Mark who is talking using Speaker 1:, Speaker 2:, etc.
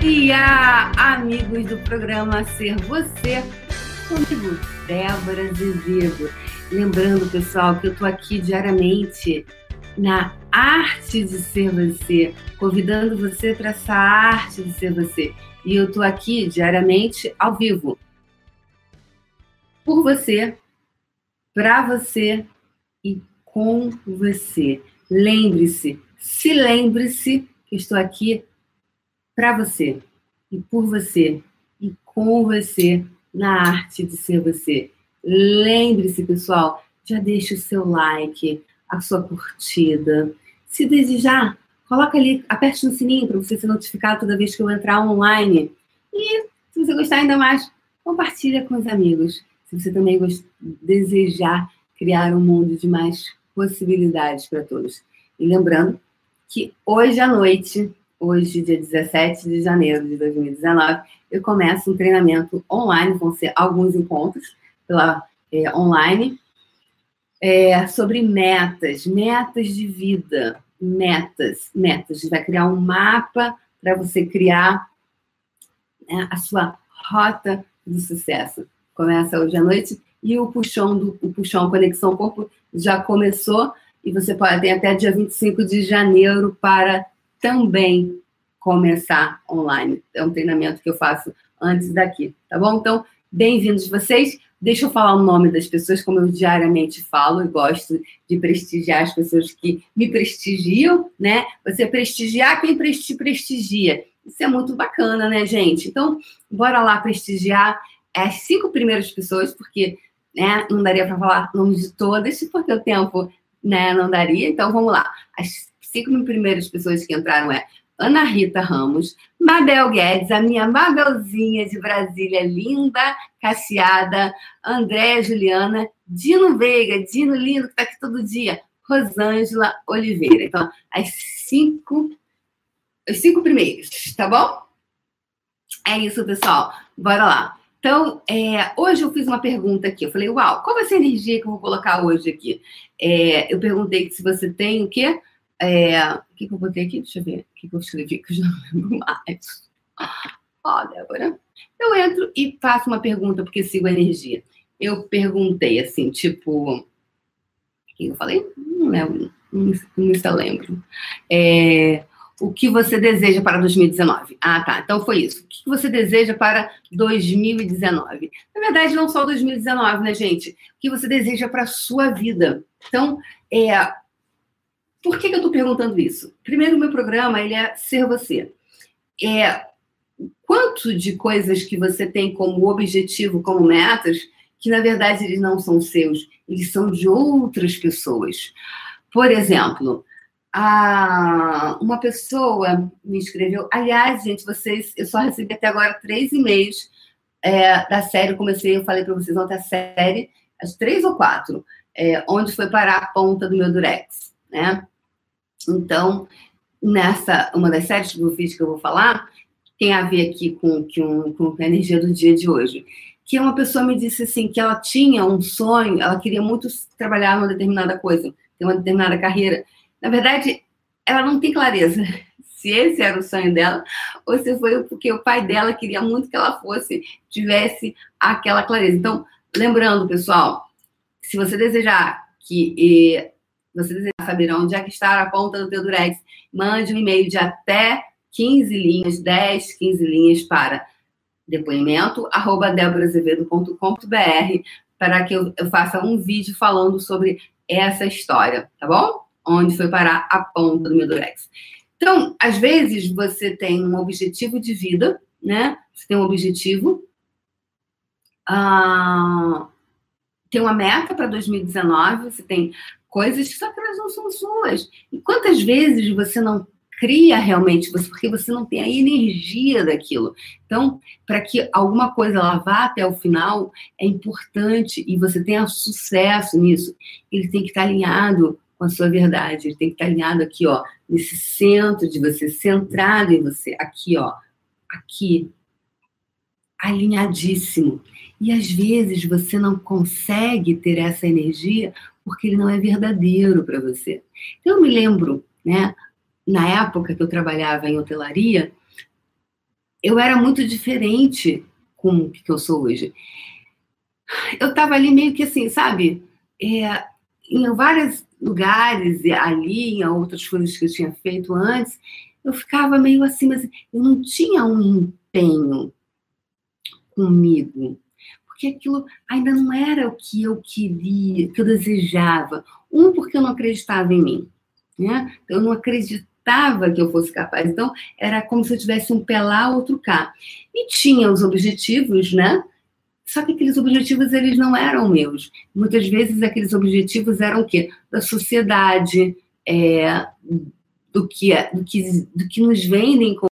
Speaker 1: dia, amigos do programa Ser Você, comigo, Débora Azevedo. Lembrando, pessoal, que eu estou aqui diariamente na arte de ser você, convidando você para essa arte de ser você. E eu estou aqui diariamente ao vivo. Por você, para você e com você. Lembre-se, se lembre-se que estou aqui para você e por você e com você na arte de ser você. Lembre-se, pessoal, já deixe o seu like, a sua curtida. Se desejar, coloca ali, aperte no sininho para você ser notificado toda vez que eu entrar online. E se você gostar ainda mais, compartilha com os amigos. Se você também desejar criar um mundo de mais possibilidades para todos. E lembrando que hoje à noite, hoje, dia 17 de janeiro de 2019, eu começo um treinamento online, vão ser alguns encontros pela é, online, é, sobre metas, metas de vida, metas, metas. A gente vai criar um mapa para você criar né, a sua rota de sucesso. Começa hoje à noite e o puxão do o puxão Conexão Corpo já começou e você pode ter até dia 25 de janeiro para também começar online. É um treinamento que eu faço antes daqui, tá bom? Então, bem-vindos vocês. Deixa eu falar o nome das pessoas, como eu diariamente falo, e gosto de prestigiar as pessoas que me prestigiam, né? Você prestigiar quem te prestigia. Isso é muito bacana, né, gente? Então, bora lá prestigiar as cinco primeiras pessoas, porque né, não daria para falar o nome de todas, porque o tempo né, não daria. Então, vamos lá. As cinco primeiras pessoas que entraram é Ana Rita Ramos, Mabel Guedes, a minha Mabelzinha de Brasília, linda, cacheada, Andréa Juliana, Dino Veiga, Dino lindo, que está aqui todo dia, Rosângela Oliveira. Então, as cinco, os cinco primeiros, tá bom? É isso, pessoal. Bora lá. Então, é, hoje eu fiz uma pergunta aqui. Eu falei, uau, qual vai ser a energia que eu vou colocar hoje aqui? É, eu perguntei se você tem o quê? É, o que, que eu botei aqui? Deixa eu ver. O que, que eu escrevi que eu já não lembro mais. Ó, Débora. Eu entro e faço uma pergunta, porque sigo a energia. Eu perguntei assim, tipo. O que eu falei? Não lembro. Não, não se lembro. É, o que você deseja para 2019? Ah, tá. Então foi isso. O que você deseja para 2019? Na verdade, não só 2019, né, gente? O que você deseja para a sua vida? Então, é, por que, que eu estou perguntando isso? Primeiro, o meu programa ele é Ser Você. É, quanto de coisas que você tem como objetivo, como metas, que na verdade eles não são seus, eles são de outras pessoas. Por exemplo, a, uma pessoa me escreveu. Aliás, gente, vocês, eu só recebi até agora três e-mails é, da série. Eu comecei, eu falei para vocês ontem a série, as três ou quatro, é, onde foi parar a ponta do meu durex né? Então, nessa, uma das séries que que eu vou falar, tem a ver aqui com, com, com a energia do dia de hoje. Que uma pessoa me disse assim, que ela tinha um sonho, ela queria muito trabalhar numa determinada coisa, ter uma determinada carreira. Na verdade, ela não tem clareza se esse era o sonho dela ou se foi porque o pai dela queria muito que ela fosse, tivesse aquela clareza. Então, lembrando, pessoal, se você desejar que você desejar saber onde é que está a ponta do teu durex, mande um e-mail de até 15 linhas, 10, 15 linhas para depoimento arroba para que eu, eu faça um vídeo falando sobre essa história, tá bom? Onde foi parar a ponta do meu durex. Então, às vezes você tem um objetivo de vida, né? Você tem um objetivo, ah, tem uma meta para 2019, você tem coisas só que elas não são suas. E quantas vezes você não cria realmente você, porque você não tem a energia daquilo. Então, para que alguma coisa lá vá até o final, é importante e você tenha sucesso nisso, ele tem que estar alinhado com a sua verdade, ele tem que estar alinhado aqui, ó, nesse centro de você, centrado em você, aqui, ó, aqui, alinhadíssimo. E às vezes você não consegue ter essa energia porque ele não é verdadeiro para você. Então, eu me lembro, né, na época que eu trabalhava em hotelaria, eu era muito diferente com o que eu sou hoje. Eu estava ali meio que assim, sabe? É, em vários lugares, ali, em outras coisas que eu tinha feito antes, eu ficava meio assim, mas eu não tinha um empenho comigo, porque aquilo ainda não era o que eu queria, que eu desejava. Um, porque eu não acreditava em mim, né? Eu não acreditava que eu fosse capaz. Então, era como se eu tivesse um pé lá, outro cá. E tinha os objetivos, né? Só que aqueles objetivos, eles não eram meus. Muitas vezes, aqueles objetivos eram o quê? Da sociedade, é, do, que, do, que, do que nos vendem